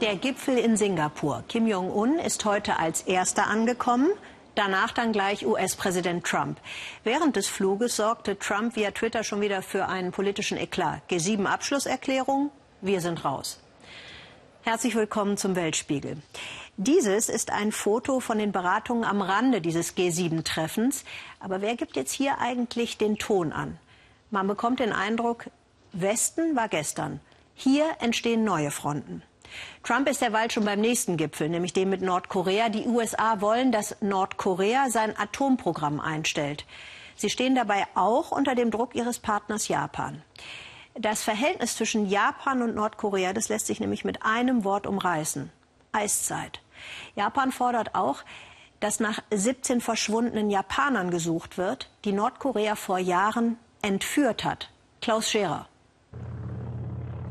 Der Gipfel in Singapur. Kim Jong-un ist heute als erster angekommen. Danach dann gleich US-Präsident Trump. Während des Fluges sorgte Trump via Twitter schon wieder für einen politischen Eklat. G7-Abschlusserklärung, wir sind raus. Herzlich willkommen zum Weltspiegel. Dieses ist ein Foto von den Beratungen am Rande dieses G7-Treffens. Aber wer gibt jetzt hier eigentlich den Ton an? Man bekommt den Eindruck, Westen war gestern. Hier entstehen neue Fronten. Trump ist derweil schon beim nächsten Gipfel, nämlich dem mit Nordkorea. Die USA wollen, dass Nordkorea sein Atomprogramm einstellt. Sie stehen dabei auch unter dem Druck ihres Partners Japan. Das Verhältnis zwischen Japan und Nordkorea, das lässt sich nämlich mit einem Wort umreißen. Eiszeit. Japan fordert auch, dass nach 17 verschwundenen Japanern gesucht wird, die Nordkorea vor Jahren entführt hat. Klaus Scherer.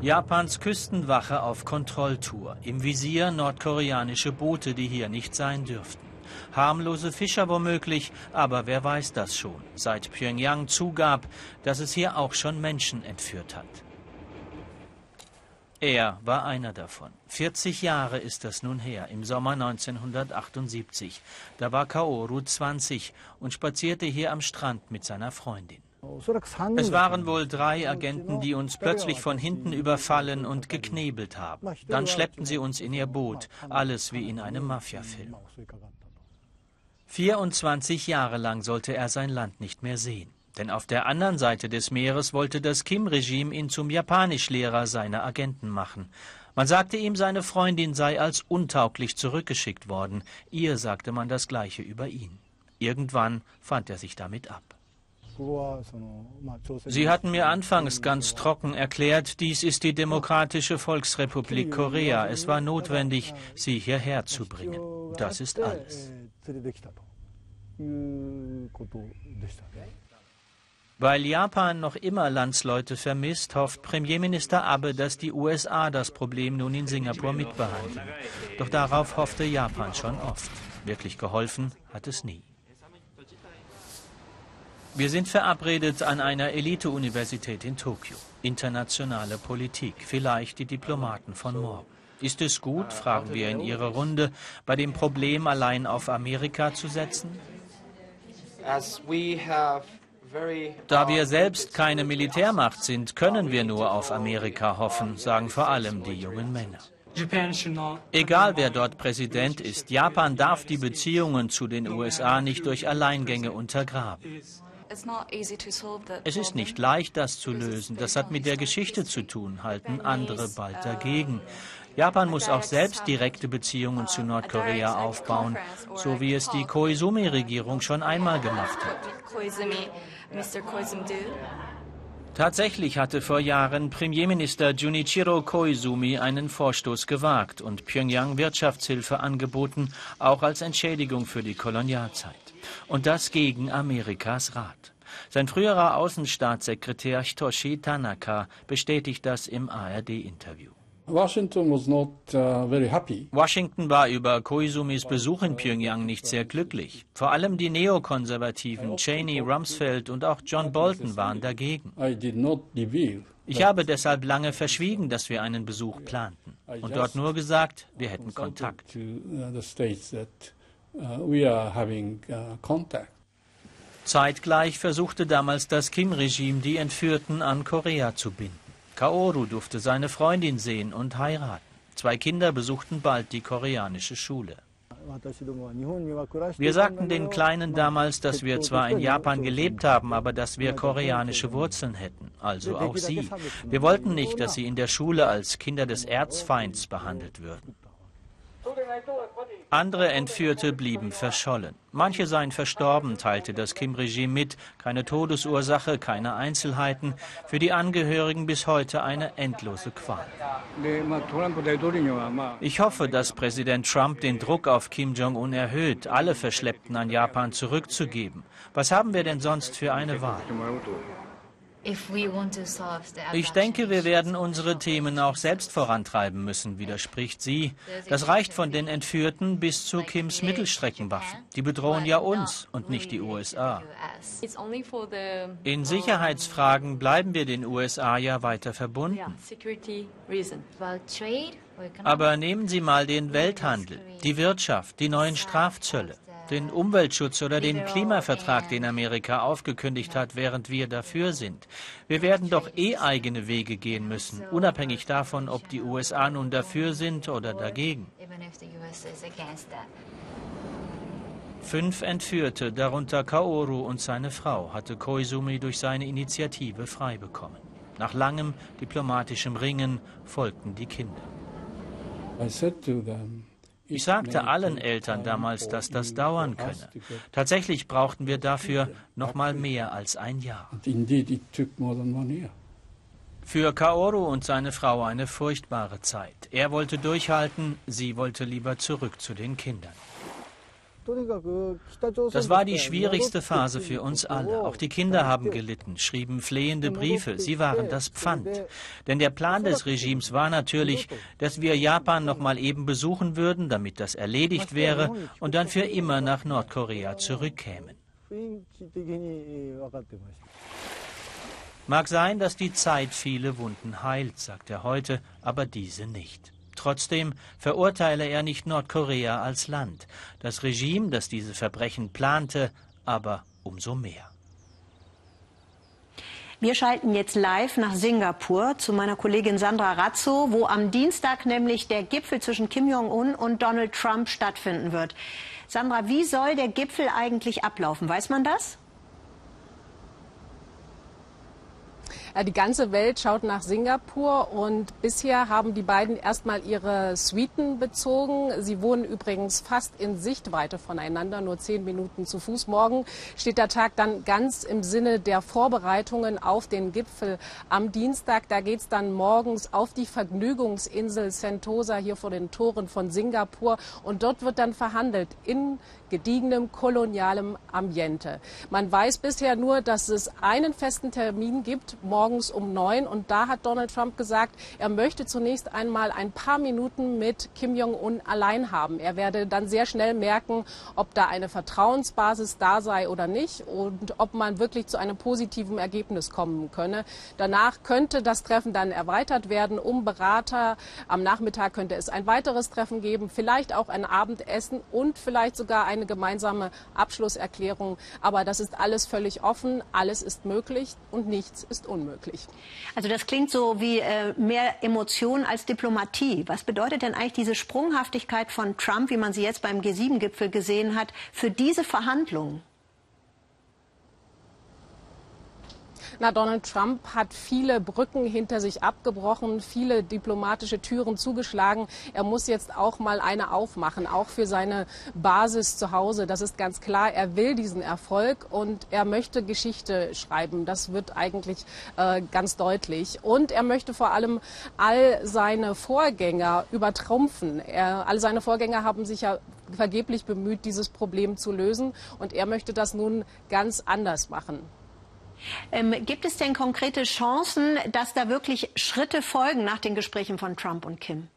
Japans Küstenwache auf Kontrolltour. Im Visier nordkoreanische Boote, die hier nicht sein dürften. Harmlose Fischer womöglich, aber wer weiß das schon, seit Pyongyang zugab, dass es hier auch schon Menschen entführt hat. Er war einer davon. 40 Jahre ist das nun her, im Sommer 1978. Da war Kaoru 20 und spazierte hier am Strand mit seiner Freundin. Es waren wohl drei Agenten, die uns plötzlich von hinten überfallen und geknebelt haben. Dann schleppten sie uns in ihr Boot, alles wie in einem Mafiafilm. 24 Jahre lang sollte er sein Land nicht mehr sehen. Denn auf der anderen Seite des Meeres wollte das Kim-Regime ihn zum Japanischlehrer seiner Agenten machen. Man sagte ihm, seine Freundin sei als untauglich zurückgeschickt worden. Ihr sagte man das Gleiche über ihn. Irgendwann fand er sich damit ab. Sie hatten mir anfangs ganz trocken erklärt, dies ist die Demokratische Volksrepublik Korea. Es war notwendig, sie hierher zu bringen. Das ist alles. Weil Japan noch immer Landsleute vermisst, hofft Premierminister Abe, dass die USA das Problem nun in Singapur mitbehandeln. Doch darauf hoffte Japan schon oft. Wirklich geholfen hat es nie. Wir sind verabredet an einer Elite-Universität in Tokio. Internationale Politik, vielleicht die Diplomaten von morgen. Ist es gut, fragen wir in ihrer Runde, bei dem Problem allein auf Amerika zu setzen? Da wir selbst keine Militärmacht sind, können wir nur auf Amerika hoffen, sagen vor allem die jungen Männer. Egal wer dort Präsident ist, Japan darf die Beziehungen zu den USA nicht durch Alleingänge untergraben. Es ist nicht leicht, das zu lösen. Das hat mit der Geschichte zu tun, halten andere bald dagegen. Japan muss auch selbst direkte Beziehungen zu Nordkorea aufbauen, so wie es die Koizumi-Regierung schon einmal gemacht hat. Tatsächlich hatte vor Jahren Premierminister Junichiro Koizumi einen Vorstoß gewagt und Pyongyang Wirtschaftshilfe angeboten, auch als Entschädigung für die Kolonialzeit. Und das gegen Amerikas Rat. Sein früherer Außenstaatssekretär Hitoshi Tanaka bestätigt das im ARD-Interview. Washington, not, uh, Washington war über Koizumis Besuch in Pyongyang nicht sehr glücklich. Vor allem die Neokonservativen Cheney, Rumsfeld und auch John Bolton waren dagegen. Ich habe deshalb lange verschwiegen, dass wir einen Besuch planten und dort nur gesagt, wir hätten Kontakt. Zeitgleich versuchte damals das Kim-Regime, die Entführten an Korea zu binden. Kaoru durfte seine Freundin sehen und heiraten. Zwei Kinder besuchten bald die koreanische Schule. Wir sagten den Kleinen damals, dass wir zwar in Japan gelebt haben, aber dass wir koreanische Wurzeln hätten, also auch sie. Wir wollten nicht, dass sie in der Schule als Kinder des Erzfeinds behandelt würden. Andere Entführte blieben verschollen. Manche seien verstorben, teilte das Kim-Regime mit. Keine Todesursache, keine Einzelheiten. Für die Angehörigen bis heute eine endlose Qual. Ich hoffe, dass Präsident Trump den Druck auf Kim Jong-un erhöht, alle Verschleppten an Japan zurückzugeben. Was haben wir denn sonst für eine Wahl? Ich denke, wir werden unsere Themen auch selbst vorantreiben müssen, widerspricht sie. Das reicht von den Entführten bis zu Kims Mittelstreckenwaffen. Die bedrohen ja uns und nicht die USA. In Sicherheitsfragen bleiben wir den USA ja weiter verbunden. Aber nehmen Sie mal den Welthandel, die Wirtschaft, die neuen Strafzölle den Umweltschutz oder den Klimavertrag, den Amerika aufgekündigt hat, während wir dafür sind. Wir werden doch eh eigene Wege gehen müssen, unabhängig davon, ob die USA nun dafür sind oder dagegen. Fünf Entführte, darunter Kaoru und seine Frau, hatte Koizumi durch seine Initiative frei bekommen. Nach langem diplomatischem Ringen folgten die Kinder. Ich sagte allen Eltern damals, dass das dauern könne. Tatsächlich brauchten wir dafür noch mal mehr als ein Jahr. Für Kaoru und seine Frau eine furchtbare Zeit. Er wollte durchhalten, sie wollte lieber zurück zu den Kindern. Das war die schwierigste Phase für uns alle. Auch die Kinder haben gelitten, schrieben flehende Briefe. Sie waren das Pfand. Denn der Plan des Regimes war natürlich, dass wir Japan noch mal eben besuchen würden, damit das erledigt wäre und dann für immer nach Nordkorea zurückkämen. Mag sein, dass die Zeit viele Wunden heilt, sagt er heute, aber diese nicht. Trotzdem verurteile er nicht Nordkorea als Land, das Regime, das diese Verbrechen plante, aber umso mehr. Wir schalten jetzt live nach Singapur zu meiner Kollegin Sandra Razzo, wo am Dienstag nämlich der Gipfel zwischen Kim Jong-un und Donald Trump stattfinden wird. Sandra, wie soll der Gipfel eigentlich ablaufen? Weiß man das? Die ganze Welt schaut nach Singapur und bisher haben die beiden erstmal ihre Suiten bezogen. Sie wohnen übrigens fast in Sichtweite voneinander, nur zehn Minuten zu Fuß. Morgen steht der Tag dann ganz im Sinne der Vorbereitungen auf den Gipfel am Dienstag. Da geht es dann morgens auf die Vergnügungsinsel Sentosa hier vor den Toren von Singapur und dort wird dann verhandelt in gediegenem kolonialem Ambiente. Man weiß bisher nur, dass es einen festen Termin gibt, morgens um neun. Und da hat Donald Trump gesagt, er möchte zunächst einmal ein paar Minuten mit Kim Jong-un allein haben. Er werde dann sehr schnell merken, ob da eine Vertrauensbasis da sei oder nicht und ob man wirklich zu einem positiven Ergebnis kommen könne. Danach könnte das Treffen dann erweitert werden um Berater. Am Nachmittag könnte es ein weiteres Treffen geben, vielleicht auch ein Abendessen und vielleicht sogar ein eine gemeinsame Abschlusserklärung. Aber das ist alles völlig offen, alles ist möglich und nichts ist unmöglich. Also das klingt so wie äh, mehr Emotion als Diplomatie. Was bedeutet denn eigentlich diese Sprunghaftigkeit von Trump, wie man sie jetzt beim G7-Gipfel gesehen hat, für diese Verhandlungen? Na, Donald Trump hat viele Brücken hinter sich abgebrochen, viele diplomatische Türen zugeschlagen. Er muss jetzt auch mal eine aufmachen, auch für seine Basis zu Hause. Das ist ganz klar. Er will diesen Erfolg und er möchte Geschichte schreiben. Das wird eigentlich äh, ganz deutlich. Und er möchte vor allem all seine Vorgänger übertrumpfen. Er, all seine Vorgänger haben sich ja vergeblich bemüht, dieses Problem zu lösen. Und er möchte das nun ganz anders machen. Ähm, gibt es denn konkrete Chancen, dass da wirklich Schritte folgen nach den Gesprächen von Trump und Kim?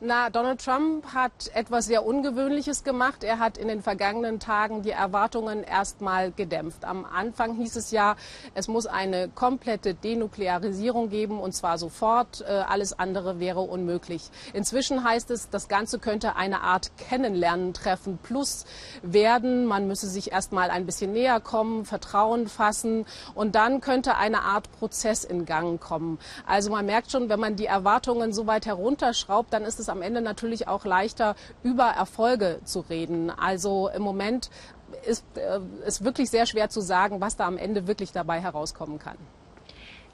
Na, Donald Trump hat etwas sehr Ungewöhnliches gemacht. Er hat in den vergangenen Tagen die Erwartungen erstmal gedämpft. Am Anfang hieß es ja, es muss eine komplette Denuklearisierung geben und zwar sofort. Äh, alles andere wäre unmöglich. Inzwischen heißt es, das Ganze könnte eine Art Kennenlernen-Treffen plus werden. Man müsse sich erstmal ein bisschen näher kommen, Vertrauen fassen und dann könnte eine Art Prozess in Gang kommen. Also man merkt schon, wenn man die Erwartungen so weit herunterschraubt, dann ist es es am Ende natürlich auch leichter, über Erfolge zu reden. Also im Moment ist es äh, wirklich sehr schwer zu sagen, was da am Ende wirklich dabei herauskommen kann.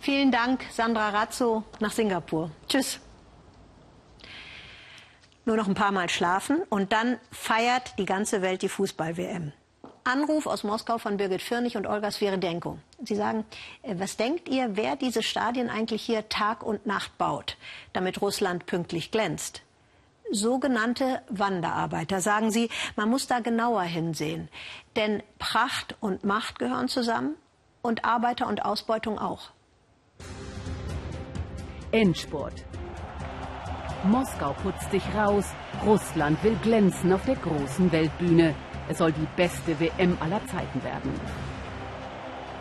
Vielen Dank, Sandra Razzo nach Singapur. Tschüss. Nur noch ein paar Mal schlafen und dann feiert die ganze Welt die Fußball-WM. Anruf aus Moskau von Birgit Firnig und Olga Sviridenko. Sie sagen, äh, was denkt ihr, wer diese Stadien eigentlich hier Tag und Nacht baut, damit Russland pünktlich glänzt? Sogenannte Wanderarbeiter. Sagen Sie, man muss da genauer hinsehen. Denn Pracht und Macht gehören zusammen und Arbeiter und Ausbeutung auch. Endspurt. Moskau putzt sich raus. Russland will glänzen auf der großen Weltbühne. Es soll die beste WM aller Zeiten werden.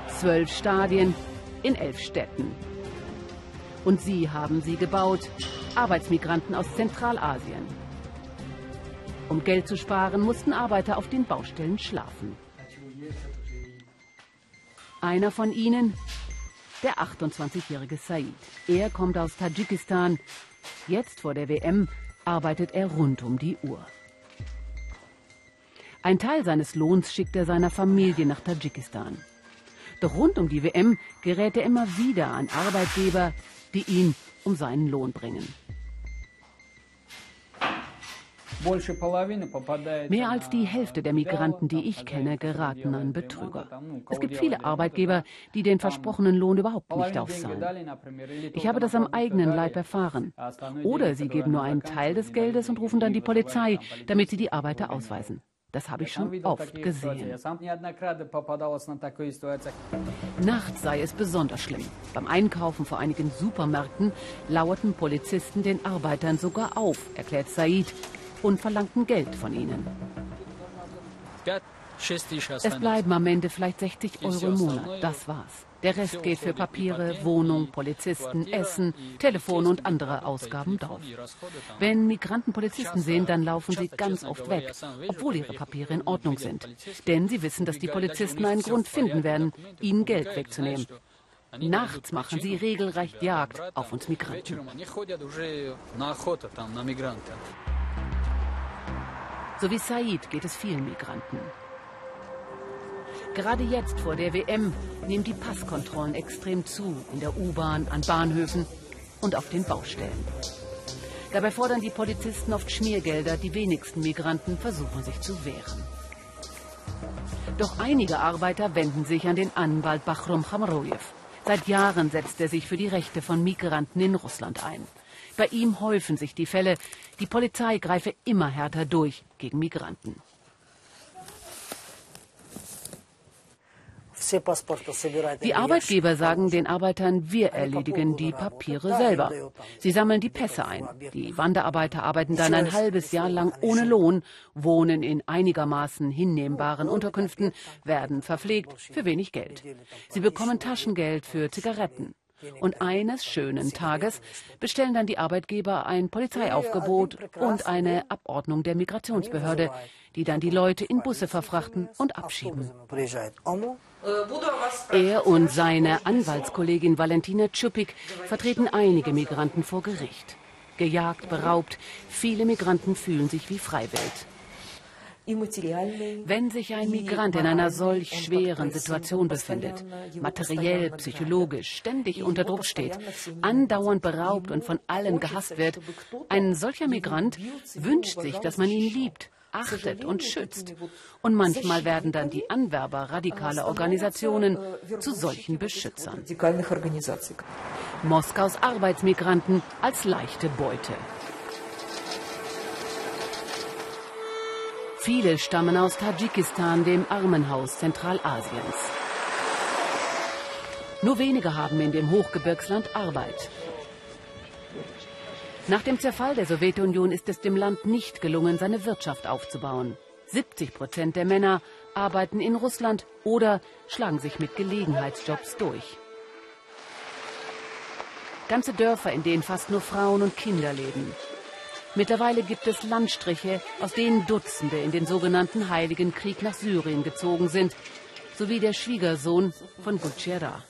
Zwölf Stadien in elf Städten. Und sie haben sie gebaut. Arbeitsmigranten aus Zentralasien. Um Geld zu sparen, mussten Arbeiter auf den Baustellen schlafen. Einer von ihnen, der 28-jährige Said. Er kommt aus Tadschikistan. Jetzt vor der WM arbeitet er rund um die Uhr. Ein Teil seines Lohns schickt er seiner Familie nach Tadschikistan. Doch rund um die WM gerät er immer wieder an Arbeitgeber, die ihn um seinen Lohn bringen. Mehr als die Hälfte der Migranten, die ich kenne, geraten an Betrüger. Es gibt viele Arbeitgeber, die den versprochenen Lohn überhaupt nicht auszahlen. Ich habe das am eigenen Leib erfahren. Oder sie geben nur einen Teil des Geldes und rufen dann die Polizei, damit sie die Arbeiter ausweisen. Das habe ich schon oft gesehen. Nachts sei es besonders schlimm. Beim Einkaufen vor einigen Supermärkten lauerten Polizisten den Arbeitern sogar auf, erklärt Said, und verlangten Geld von ihnen. Es bleiben am Ende vielleicht 60 Euro im Monat, das war's. Der Rest geht für Papiere, Wohnung, Polizisten, Essen, Telefon und andere Ausgaben drauf. Wenn Migranten Polizisten sehen, dann laufen sie ganz oft weg, obwohl ihre Papiere in Ordnung sind. Denn sie wissen, dass die Polizisten einen Grund finden werden, ihnen Geld wegzunehmen. Nachts machen sie regelrecht Jagd auf uns Migranten. So wie Said geht es vielen Migranten. Gerade jetzt vor der WM nehmen die Passkontrollen extrem zu, in der U-Bahn, an Bahnhöfen und auf den Baustellen. Dabei fordern die Polizisten oft Schmiergelder, die wenigsten Migranten versuchen sich zu wehren. Doch einige Arbeiter wenden sich an den Anwalt Bachrum Khamrojew. Seit Jahren setzt er sich für die Rechte von Migranten in Russland ein. Bei ihm häufen sich die Fälle. Die Polizei greife immer härter durch gegen Migranten. Die Arbeitgeber sagen den Arbeitern, wir erledigen die Papiere selber. Sie sammeln die Pässe ein. Die Wanderarbeiter arbeiten dann ein halbes Jahr lang ohne Lohn, wohnen in einigermaßen hinnehmbaren Unterkünften, werden verpflegt für wenig Geld. Sie bekommen Taschengeld für Zigaretten. Und eines schönen Tages bestellen dann die Arbeitgeber ein Polizeiaufgebot und eine Abordnung der Migrationsbehörde, die dann die Leute in Busse verfrachten und abschieben. Er und seine Anwaltskollegin Valentina Tschupik vertreten einige Migranten vor Gericht. Gejagt, beraubt, viele Migranten fühlen sich wie Freiwild. Wenn sich ein Migrant in einer solch schweren Situation befindet, materiell, psychologisch, ständig unter Druck steht, andauernd beraubt und von allen gehasst wird, ein solcher Migrant wünscht sich, dass man ihn liebt, achtet und schützt. Und manchmal werden dann die Anwerber radikaler Organisationen zu solchen Beschützern. Moskaus Arbeitsmigranten als leichte Beute. Viele stammen aus Tadschikistan, dem Armenhaus Zentralasiens. Nur wenige haben in dem Hochgebirgsland Arbeit. Nach dem Zerfall der Sowjetunion ist es dem Land nicht gelungen, seine Wirtschaft aufzubauen. 70 Prozent der Männer arbeiten in Russland oder schlagen sich mit Gelegenheitsjobs durch. Ganze Dörfer, in denen fast nur Frauen und Kinder leben. Mittlerweile gibt es Landstriche, aus denen Dutzende in den sogenannten Heiligen Krieg nach Syrien gezogen sind, sowie der Schwiegersohn von Gutschera.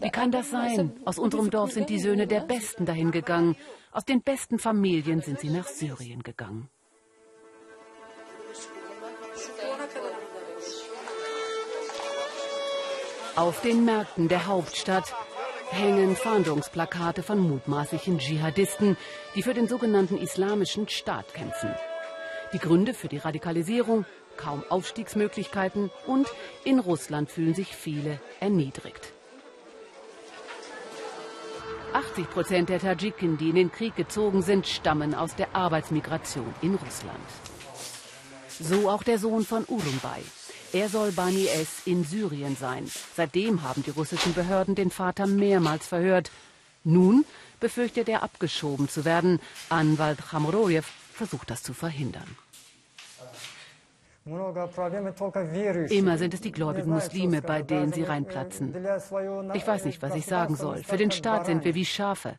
Wie kann das sein? Aus unserem Dorf sind die Söhne der Besten dahin gegangen. Aus den besten Familien sind sie nach Syrien gegangen. Auf den Märkten der Hauptstadt hängen Fahndungsplakate von mutmaßlichen Dschihadisten, die für den sogenannten Islamischen Staat kämpfen. Die Gründe für die Radikalisierung, kaum Aufstiegsmöglichkeiten und in Russland fühlen sich viele erniedrigt. 80 Prozent der Tadschiken, die in den Krieg gezogen sind, stammen aus der Arbeitsmigration in Russland. So auch der Sohn von Urumbay. Er soll Bani S. in Syrien sein. Seitdem haben die russischen Behörden den Vater mehrmals verhört. Nun befürchtet er abgeschoben zu werden. Anwalt Chamorojew versucht das zu verhindern. Immer sind es die gläubigen Muslime, bei denen sie reinplatzen. Ich weiß nicht, was ich sagen soll. Für den Staat sind wir wie Schafe.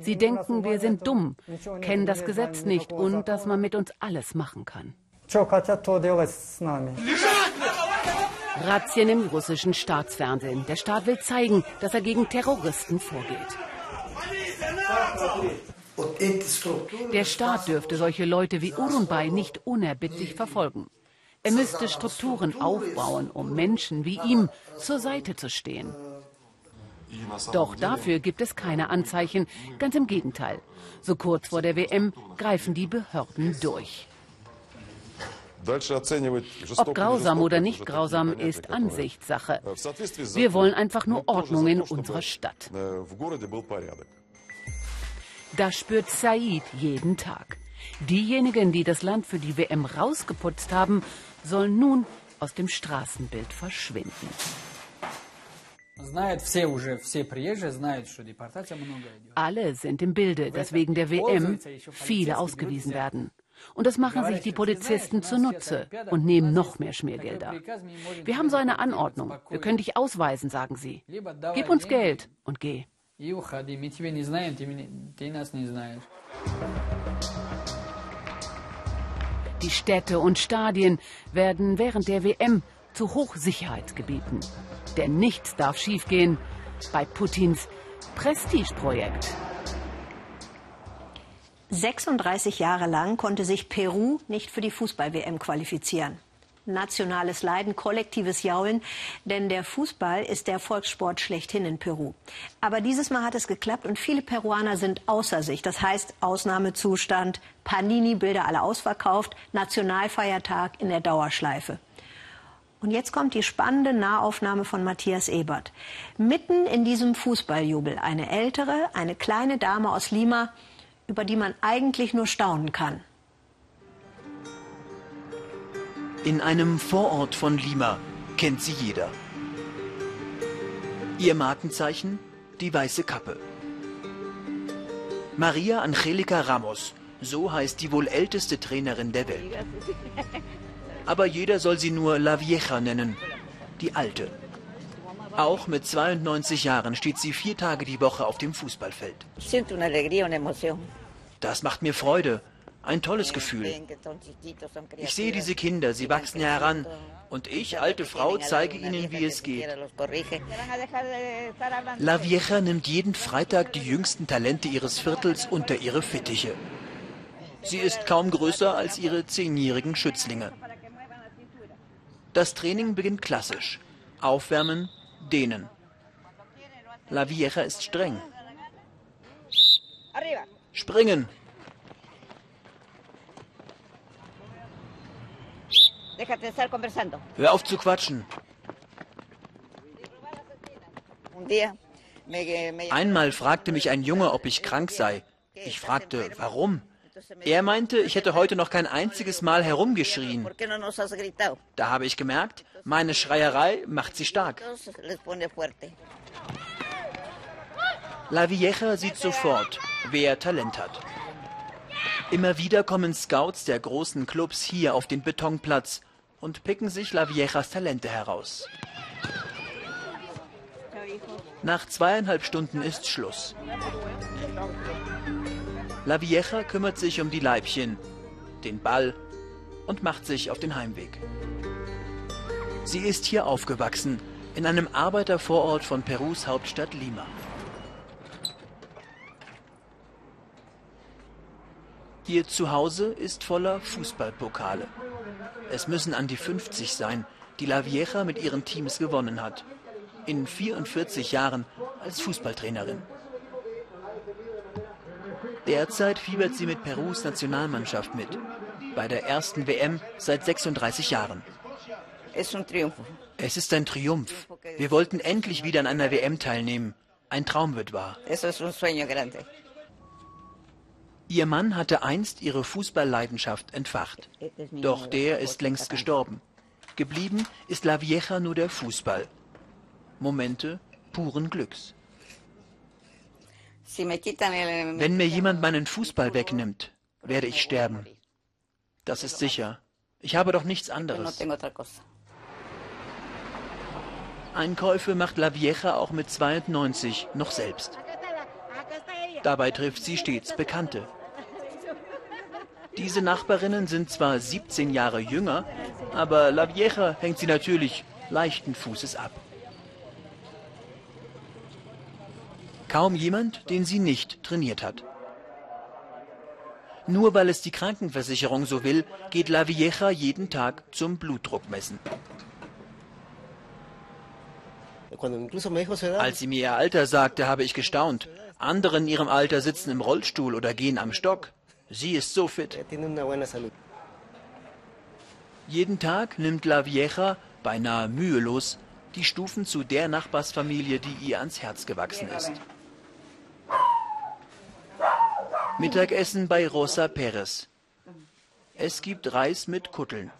Sie denken, wir sind dumm, kennen das Gesetz nicht und dass man mit uns alles machen kann. Razzien im russischen Staatsfernsehen. Der Staat will zeigen, dass er gegen Terroristen vorgeht. Der Staat dürfte solche Leute wie Urunbay nicht unerbittlich verfolgen. Er müsste Strukturen aufbauen, um Menschen wie ihm zur Seite zu stehen. Doch dafür gibt es keine Anzeichen, ganz im Gegenteil. So kurz vor der WM greifen die Behörden durch. Ob grausam oder nicht grausam ist Ansichtssache. Wir wollen einfach nur Ordnung in unserer Stadt. Das spürt Said jeden Tag. Diejenigen, die das Land für die WM rausgeputzt haben, sollen nun aus dem Straßenbild verschwinden. Alle sind im Bilde, dass wegen der WM viele ausgewiesen werden. Und das machen sich die Polizisten zunutze und nehmen noch mehr Schmiergelder. Wir haben so eine Anordnung. Wir können dich ausweisen, sagen sie. Gib uns Geld und geh. Die Städte und Stadien werden während der WM zu Hochsicherheitsgebieten. Denn nichts darf schiefgehen bei Putins Prestigeprojekt. 36 Jahre lang konnte sich Peru nicht für die Fußball-WM qualifizieren nationales Leiden, kollektives Jaulen, denn der Fußball ist der Volkssport schlechthin in Peru. Aber dieses Mal hat es geklappt und viele Peruaner sind außer sich. Das heißt Ausnahmezustand, Panini-Bilder alle ausverkauft, Nationalfeiertag in der Dauerschleife. Und jetzt kommt die spannende Nahaufnahme von Matthias Ebert. Mitten in diesem Fußballjubel eine ältere, eine kleine Dame aus Lima, über die man eigentlich nur staunen kann. In einem Vorort von Lima kennt sie jeder. Ihr Markenzeichen? Die weiße Kappe. Maria Angelica Ramos, so heißt die wohl älteste Trainerin der Welt. Aber jeder soll sie nur La Vieja nennen, die Alte. Auch mit 92 Jahren steht sie vier Tage die Woche auf dem Fußballfeld. Das macht mir Freude, ein tolles Gefühl. Ich sehe diese Kinder, sie wachsen heran. Und ich, alte Frau, zeige ihnen, wie es geht. La Vieja nimmt jeden Freitag die jüngsten Talente ihres Viertels unter ihre Fittiche. Sie ist kaum größer als ihre zehnjährigen Schützlinge. Das Training beginnt klassisch. Aufwärmen, dehnen. La Vieja ist streng. Springen, Hör auf zu quatschen. Einmal fragte mich ein Junge, ob ich krank sei. Ich fragte, warum? Er meinte, ich hätte heute noch kein einziges Mal herumgeschrien. Da habe ich gemerkt, meine Schreierei macht sie stark. La Vieja sieht sofort, wer Talent hat. Immer wieder kommen Scouts der großen Clubs hier auf den Betonplatz und picken sich La Viejas Talente heraus. Nach zweieinhalb Stunden ist Schluss. La Vieja kümmert sich um die Leibchen, den Ball und macht sich auf den Heimweg. Sie ist hier aufgewachsen, in einem Arbeitervorort von Perus Hauptstadt Lima. Ihr Zuhause ist voller Fußballpokale. Es müssen an die 50 sein, die La Vieja mit ihren Teams gewonnen hat. In 44 Jahren als Fußballtrainerin. Derzeit fiebert sie mit Perus Nationalmannschaft mit. bei der ersten WM seit 36 Jahren. Es ist ein Triumph. Wir wollten endlich wieder an einer WM teilnehmen. Ein Traum wird wahr. Ihr Mann hatte einst ihre Fußballleidenschaft entfacht. Doch der ist längst gestorben. Geblieben ist La Vieja nur der Fußball. Momente puren Glücks. Wenn mir jemand meinen Fußball wegnimmt, werde ich sterben. Das ist sicher. Ich habe doch nichts anderes. Einkäufe macht La Vieja auch mit 92 noch selbst. Dabei trifft sie stets Bekannte. Diese Nachbarinnen sind zwar 17 Jahre jünger, aber La Vieja hängt sie natürlich leichten Fußes ab. Kaum jemand, den sie nicht trainiert hat. Nur weil es die Krankenversicherung so will, geht La Vieja jeden Tag zum Blutdruckmessen. Als sie mir ihr Alter sagte, habe ich gestaunt. Andere in ihrem Alter sitzen im Rollstuhl oder gehen am Stock. Sie ist so fit. Jeden Tag nimmt La Vieja, beinahe mühelos, die Stufen zu der Nachbarsfamilie, die ihr ans Herz gewachsen ist. Mittagessen bei Rosa Perez. Es gibt Reis mit Kutteln.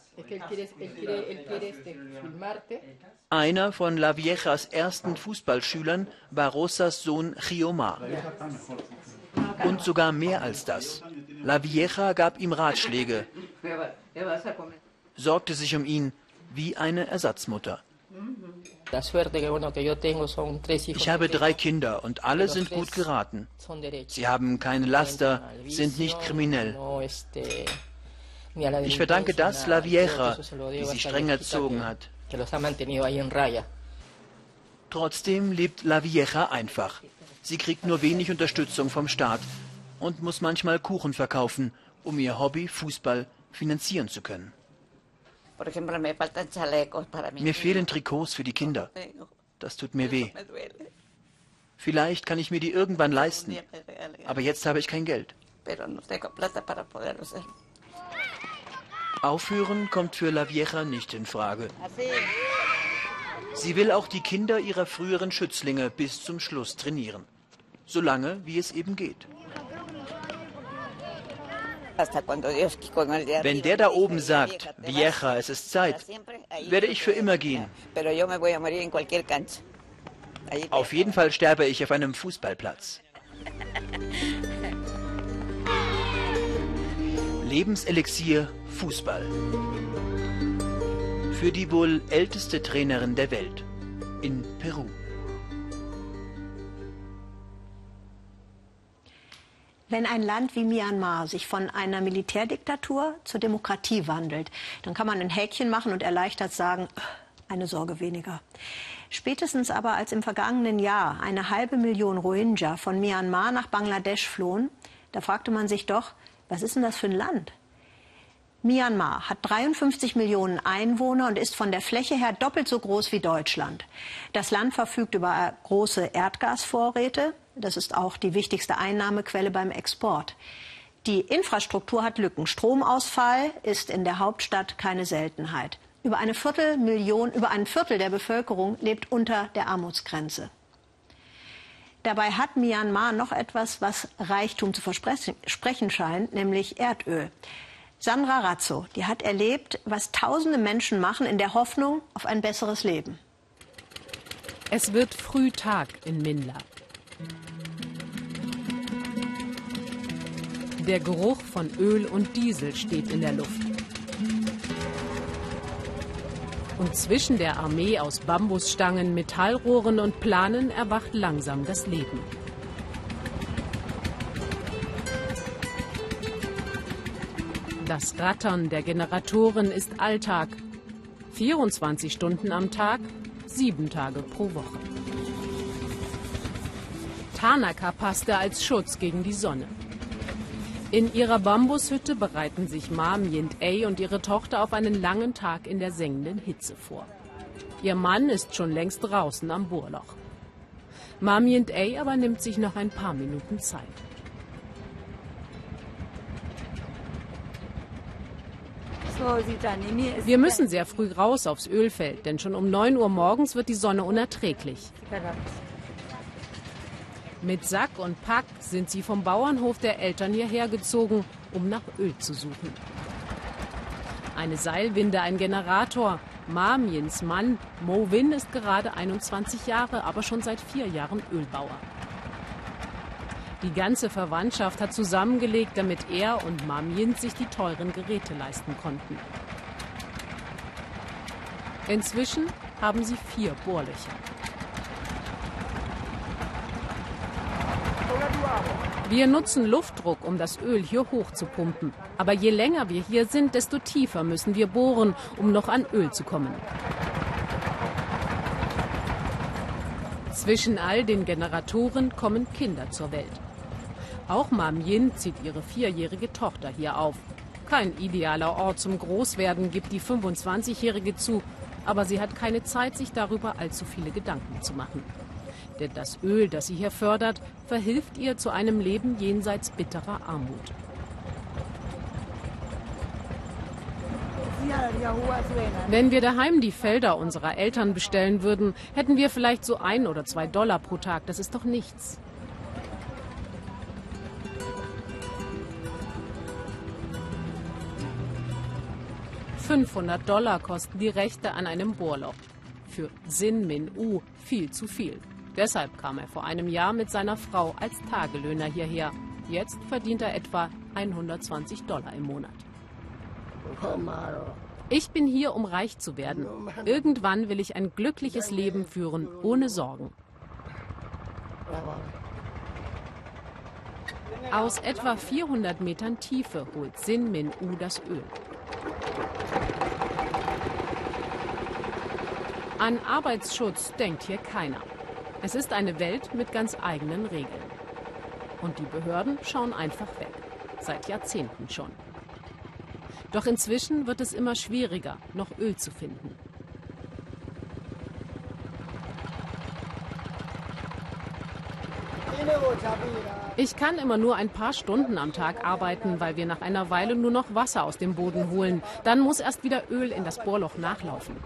Einer von La Viejas ersten Fußballschülern war Rosas Sohn Giomar. Und sogar mehr als das. La Vieja gab ihm Ratschläge, sorgte sich um ihn wie eine Ersatzmutter. Ich habe drei Kinder und alle sind gut geraten. Sie haben keine Laster, sind nicht kriminell. Ich verdanke das La Vieja, die sie streng erzogen hat. Trotzdem lebt La Vieja einfach. Sie kriegt nur wenig Unterstützung vom Staat und muss manchmal Kuchen verkaufen, um ihr Hobby Fußball finanzieren zu können. Mir fehlen Trikots für die Kinder. Das tut mir weh. Vielleicht kann ich mir die irgendwann leisten, aber jetzt habe ich kein Geld. Aufhören kommt für La Vieja nicht in Frage. Sie will auch die Kinder ihrer früheren Schützlinge bis zum Schluss trainieren. Solange, wie es eben geht. Wenn der da oben sagt, Vieja, es ist Zeit, werde ich für immer gehen. Auf jeden Fall sterbe ich auf einem Fußballplatz. Lebenselixier Fußball. Für die wohl älteste Trainerin der Welt in Peru. Wenn ein Land wie Myanmar sich von einer Militärdiktatur zur Demokratie wandelt, dann kann man ein Häkchen machen und erleichtert sagen, eine Sorge weniger. Spätestens aber, als im vergangenen Jahr eine halbe Million Rohingya von Myanmar nach Bangladesch flohen, da fragte man sich doch, was ist denn das für ein Land? Myanmar hat 53 Millionen Einwohner und ist von der Fläche her doppelt so groß wie Deutschland. Das Land verfügt über große Erdgasvorräte. Das ist auch die wichtigste Einnahmequelle beim Export. Die Infrastruktur hat Lücken. Stromausfall ist in der Hauptstadt keine Seltenheit. Über eine Viertelmillion, über ein Viertel der Bevölkerung lebt unter der Armutsgrenze. Dabei hat Myanmar noch etwas, was Reichtum zu versprechen scheint, nämlich Erdöl. Sandra Razzo, die hat erlebt, was tausende Menschen machen in der Hoffnung auf ein besseres Leben. Es wird früh Tag in Minla. Der Geruch von Öl und Diesel steht in der Luft. Und zwischen der Armee aus Bambusstangen, Metallrohren und Planen erwacht langsam das Leben. Das Rattern der Generatoren ist Alltag. 24 Stunden am Tag, sieben Tage pro Woche. Tanaka passte als Schutz gegen die Sonne. In ihrer Bambushütte bereiten sich Mam Yint A und ihre Tochter auf einen langen Tag in der sengenden Hitze vor. Ihr Mann ist schon längst draußen am Bohrloch. Mam Yint A aber nimmt sich noch ein paar Minuten Zeit. Wir müssen sehr früh raus aufs Ölfeld, denn schon um 9 Uhr morgens wird die Sonne unerträglich. Mit Sack und Pack sind sie vom Bauernhof der Eltern hierher gezogen, um nach Öl zu suchen. Eine Seilwinde, ein Generator. Marmiens Mann Mo Win ist gerade 21 Jahre, aber schon seit vier Jahren Ölbauer. Die ganze Verwandtschaft hat zusammengelegt, damit er und Mamien sich die teuren Geräte leisten konnten. Inzwischen haben sie vier Bohrlöcher. Wir nutzen Luftdruck, um das Öl hier hoch zu pumpen. Aber je länger wir hier sind, desto tiefer müssen wir bohren, um noch an Öl zu kommen. Zwischen all den Generatoren kommen Kinder zur Welt. Auch Mam Yin zieht ihre vierjährige Tochter hier auf. Kein idealer Ort zum Großwerden, gibt die 25-Jährige zu. Aber sie hat keine Zeit, sich darüber allzu viele Gedanken zu machen. Denn das Öl, das sie hier fördert, verhilft ihr zu einem Leben jenseits bitterer Armut. Wenn wir daheim die Felder unserer Eltern bestellen würden, hätten wir vielleicht so ein oder zwei Dollar pro Tag. Das ist doch nichts. 500 Dollar kosten die Rechte an einem Bohrloch. Für Sin Min U viel zu viel. Deshalb kam er vor einem Jahr mit seiner Frau als Tagelöhner hierher. Jetzt verdient er etwa 120 Dollar im Monat. Ich bin hier, um reich zu werden. Irgendwann will ich ein glückliches Leben führen, ohne Sorgen. Aus etwa 400 Metern Tiefe holt Sin Min U das Öl. An Arbeitsschutz denkt hier keiner. Es ist eine Welt mit ganz eigenen Regeln. Und die Behörden schauen einfach weg. Seit Jahrzehnten schon. Doch inzwischen wird es immer schwieriger, noch Öl zu finden. Ich kann immer nur ein paar Stunden am Tag arbeiten, weil wir nach einer Weile nur noch Wasser aus dem Boden holen. Dann muss erst wieder Öl in das Bohrloch nachlaufen.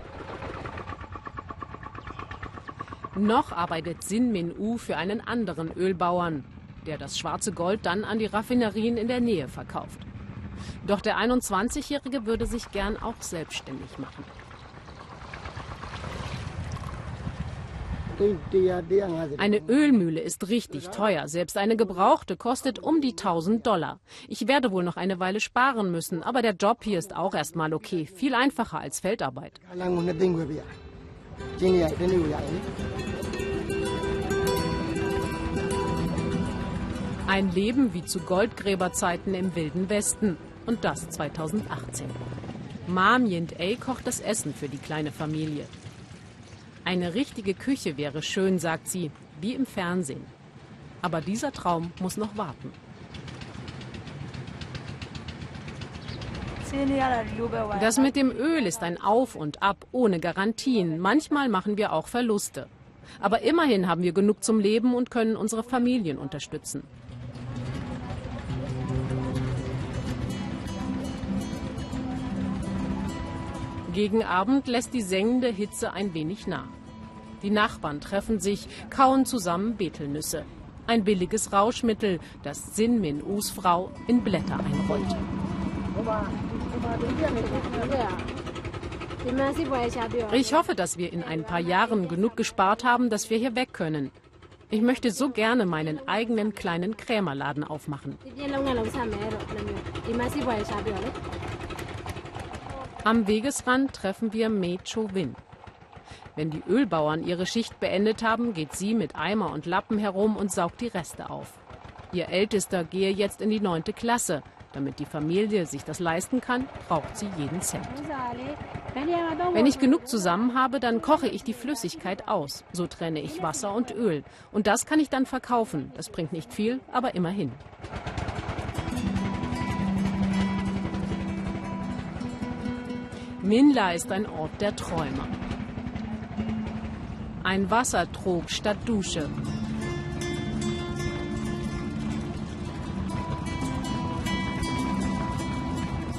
Noch arbeitet Sin Min U für einen anderen Ölbauern, der das schwarze Gold dann an die Raffinerien in der Nähe verkauft. Doch der 21-Jährige würde sich gern auch selbstständig machen. Eine Ölmühle ist richtig teuer. Selbst eine gebrauchte kostet um die 1000 Dollar. Ich werde wohl noch eine Weile sparen müssen, aber der Job hier ist auch erstmal okay. Viel einfacher als Feldarbeit. Ein Leben wie zu Goldgräberzeiten im Wilden Westen. Und das 2018. Mam Yint A kocht das Essen für die kleine Familie. Eine richtige Küche wäre schön, sagt sie, wie im Fernsehen. Aber dieser Traum muss noch warten. Das mit dem Öl ist ein Auf und Ab ohne Garantien. Manchmal machen wir auch Verluste. Aber immerhin haben wir genug zum Leben und können unsere Familien unterstützen. Gegen Abend lässt die sengende Hitze ein wenig nach. Die Nachbarn treffen sich, kauen zusammen Betelnüsse. Ein billiges Rauschmittel, das Sin Min Us Frau in Blätter einrollt. Ich hoffe, dass wir in ein paar Jahren genug gespart haben, dass wir hier weg können. Ich möchte so gerne meinen eigenen kleinen Krämerladen aufmachen. Am Wegesrand treffen wir Mei Cho Win. Wenn die Ölbauern ihre Schicht beendet haben, geht sie mit Eimer und Lappen herum und saugt die Reste auf. Ihr Ältester gehe jetzt in die neunte Klasse. Damit die Familie sich das leisten kann, braucht sie jeden Cent. Wenn ich genug zusammen habe, dann koche ich die Flüssigkeit aus. So trenne ich Wasser und Öl. Und das kann ich dann verkaufen. Das bringt nicht viel, aber immerhin. Minla ist ein Ort der Träumer ein Wassertrog statt Dusche.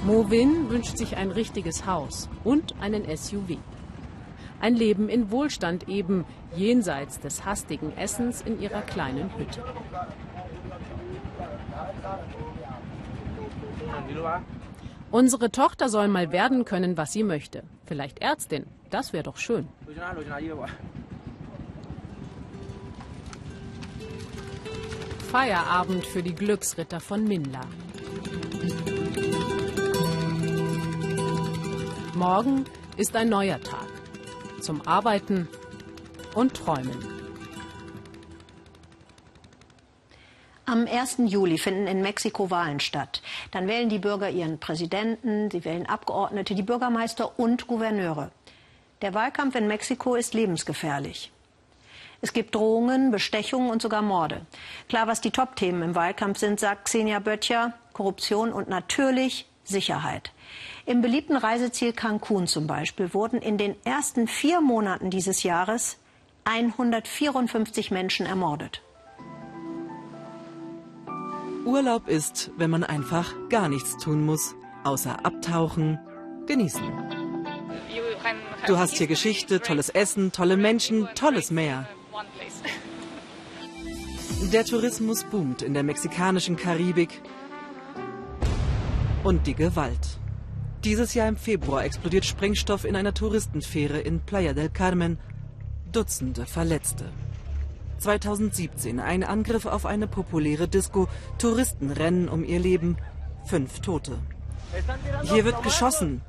Mo Win wünscht sich ein richtiges Haus und einen SUV. Ein Leben in Wohlstand eben, jenseits des hastigen Essens in ihrer kleinen Hütte. Unsere Tochter soll mal werden können, was sie möchte. Vielleicht Ärztin. Das wäre doch schön. Feierabend für die Glücksritter von Minla. Morgen ist ein neuer Tag. Zum Arbeiten und Träumen. Am 1. Juli finden in Mexiko Wahlen statt. Dann wählen die Bürger ihren Präsidenten, sie wählen Abgeordnete, die Bürgermeister und Gouverneure. Der Wahlkampf in Mexiko ist lebensgefährlich. Es gibt Drohungen, Bestechungen und sogar Morde. Klar, was die Top-Themen im Wahlkampf sind, sagt Xenia Böttcher, Korruption und natürlich Sicherheit. Im beliebten Reiseziel Cancun zum Beispiel wurden in den ersten vier Monaten dieses Jahres 154 Menschen ermordet. Urlaub ist, wenn man einfach gar nichts tun muss, außer abtauchen, genießen. Du hast hier Geschichte, tolles Essen, tolle Menschen, tolles Meer. Der Tourismus boomt in der mexikanischen Karibik und die Gewalt. Dieses Jahr im Februar explodiert Sprengstoff in einer Touristenfähre in Playa del Carmen. Dutzende Verletzte. 2017 ein Angriff auf eine populäre Disco. Touristen rennen um ihr Leben. Fünf Tote. Hier wird geschossen.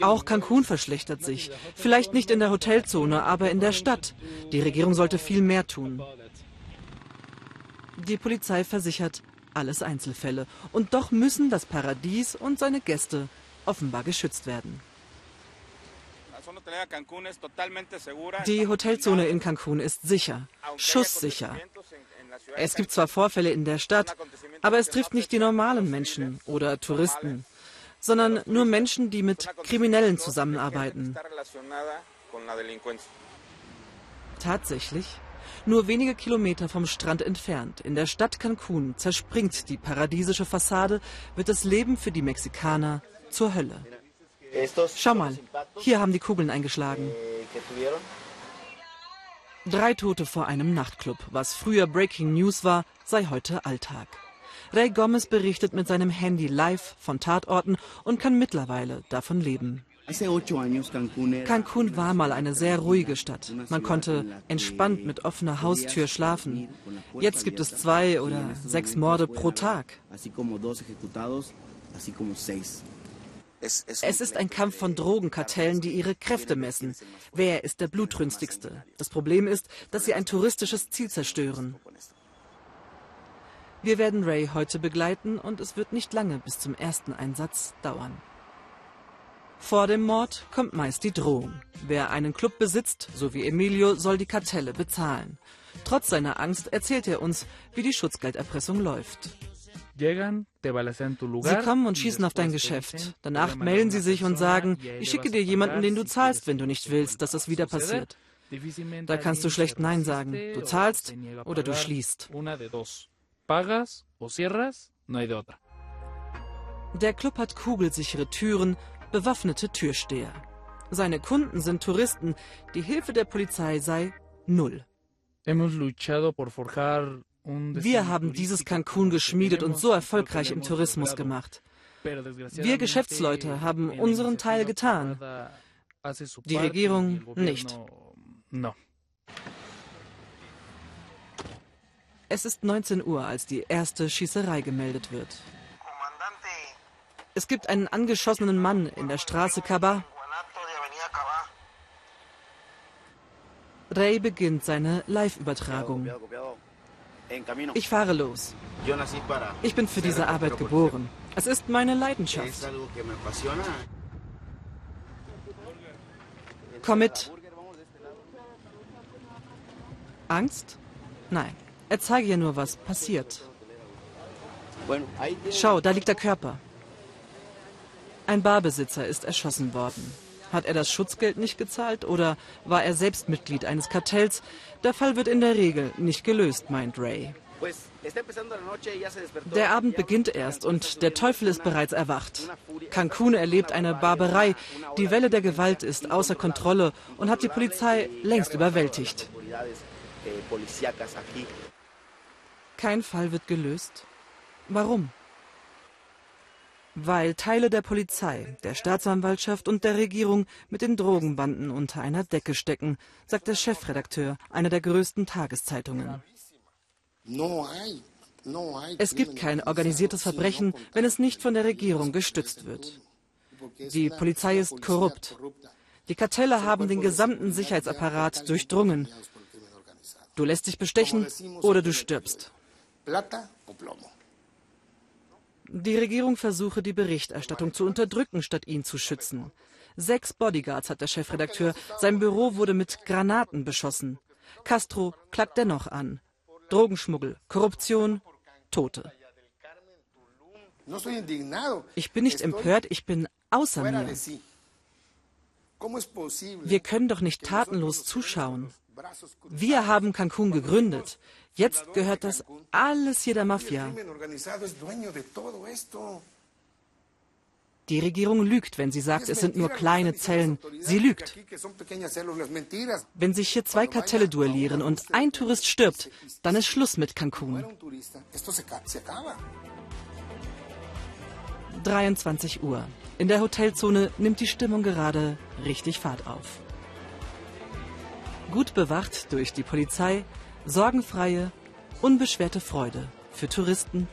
Auch Cancun verschlechtert sich. Vielleicht nicht in der Hotelzone, aber in der Stadt. Die Regierung sollte viel mehr tun. Die Polizei versichert, alles Einzelfälle. Und doch müssen das Paradies und seine Gäste offenbar geschützt werden. Die Hotelzone in Cancun ist sicher, schusssicher. Es gibt zwar Vorfälle in der Stadt, aber es trifft nicht die normalen Menschen oder Touristen, sondern nur Menschen, die mit Kriminellen zusammenarbeiten. Tatsächlich, nur wenige Kilometer vom Strand entfernt, in der Stadt Cancun, zerspringt die paradiesische Fassade, wird das Leben für die Mexikaner zur Hölle. Schau mal, hier haben die Kugeln eingeschlagen. Drei Tote vor einem Nachtclub. Was früher Breaking News war, sei heute Alltag. Ray Gomez berichtet mit seinem Handy live von Tatorten und kann mittlerweile davon leben. Cancun war mal eine sehr ruhige Stadt. Man konnte entspannt mit offener Haustür schlafen. Jetzt gibt es zwei oder sechs Morde pro Tag. Es ist ein Kampf von Drogenkartellen, die ihre Kräfte messen. Wer ist der blutrünstigste? Das Problem ist, dass sie ein touristisches Ziel zerstören. Wir werden Ray heute begleiten und es wird nicht lange bis zum ersten Einsatz dauern. Vor dem Mord kommt meist die Drohung. Wer einen Club besitzt, so wie Emilio, soll die Kartelle bezahlen. Trotz seiner Angst erzählt er uns, wie die Schutzgelderpressung läuft. Sie kommen und schießen auf dein Geschäft. Danach melden sie sich und sagen, ich schicke dir jemanden, den du zahlst, wenn du nicht willst, dass das wieder passiert. Da kannst du schlecht Nein sagen. Du zahlst oder du schließt. Der Club hat kugelsichere Türen, bewaffnete Türsteher. Seine Kunden sind Touristen. Die Hilfe der Polizei sei null. Wir haben dieses Cancun geschmiedet und so erfolgreich im Tourismus gemacht. Wir Geschäftsleute haben unseren Teil getan. Die Regierung nicht. Es ist 19 Uhr, als die erste Schießerei gemeldet wird. Es gibt einen angeschossenen Mann in der Straße Cabá. Ray beginnt seine Live-Übertragung. Ich fahre los. Ich bin für diese Arbeit geboren. Es ist meine Leidenschaft. Komm mit. Angst? Nein. Er zeige ja nur, was passiert. Schau, da liegt der Körper. Ein Barbesitzer ist erschossen worden. Hat er das Schutzgeld nicht gezahlt oder war er selbst Mitglied eines Kartells? Der Fall wird in der Regel nicht gelöst, meint Ray. Der Abend beginnt erst und der Teufel ist bereits erwacht. Cancun erlebt eine Barbarei. Die Welle der Gewalt ist außer Kontrolle und hat die Polizei längst überwältigt. Kein Fall wird gelöst. Warum? Weil Teile der Polizei, der Staatsanwaltschaft und der Regierung mit den Drogenbanden unter einer Decke stecken, sagt der Chefredakteur einer der größten Tageszeitungen. Es gibt kein organisiertes Verbrechen, wenn es nicht von der Regierung gestützt wird. Die Polizei ist korrupt. Die Kartelle haben den gesamten Sicherheitsapparat durchdrungen. Du lässt dich bestechen oder du stirbst. Die Regierung versuche, die Berichterstattung zu unterdrücken, statt ihn zu schützen. Sechs Bodyguards hat der Chefredakteur. Sein Büro wurde mit Granaten beschossen. Castro klagt dennoch an. Drogenschmuggel, Korruption, Tote. Ich bin nicht empört, ich bin außer mir. Wir können doch nicht tatenlos zuschauen. Wir haben Cancun gegründet. Jetzt gehört das alles hier der Mafia. Die Regierung lügt, wenn sie sagt, es sind nur kleine Zellen. Sie lügt. Wenn sich hier zwei Kartelle duellieren und ein Tourist stirbt, dann ist Schluss mit Cancun. 23 Uhr. In der Hotelzone nimmt die Stimmung gerade richtig Fahrt auf. Gut bewacht durch die Polizei, sorgenfreie, unbeschwerte Freude für Touristen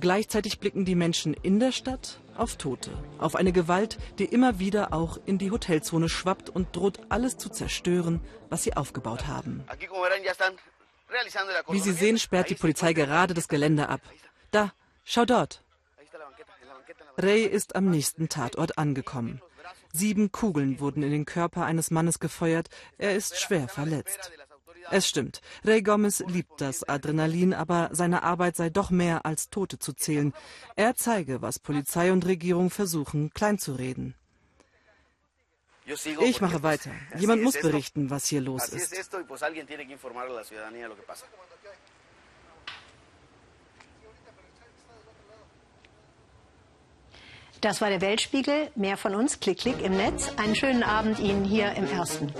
Gleichzeitig blicken die Menschen in der Stadt auf Tote, auf eine Gewalt, die immer wieder auch in die Hotelzone schwappt und droht alles zu zerstören, was sie aufgebaut haben. Wie Sie sehen, sperrt die Polizei gerade das Gelände ab. Da, schau dort. Ray ist am nächsten Tatort angekommen. Sieben Kugeln wurden in den Körper eines Mannes gefeuert. Er ist schwer verletzt. Es stimmt, Ray Gomez liebt das Adrenalin, aber seine Arbeit sei doch mehr als Tote zu zählen. Er zeige, was Polizei und Regierung versuchen, kleinzureden. Ich mache weiter. Jemand muss berichten, was hier los ist. Das war der Weltspiegel. Mehr von uns, klick, klick im Netz. Einen schönen Abend Ihnen hier im Ersten.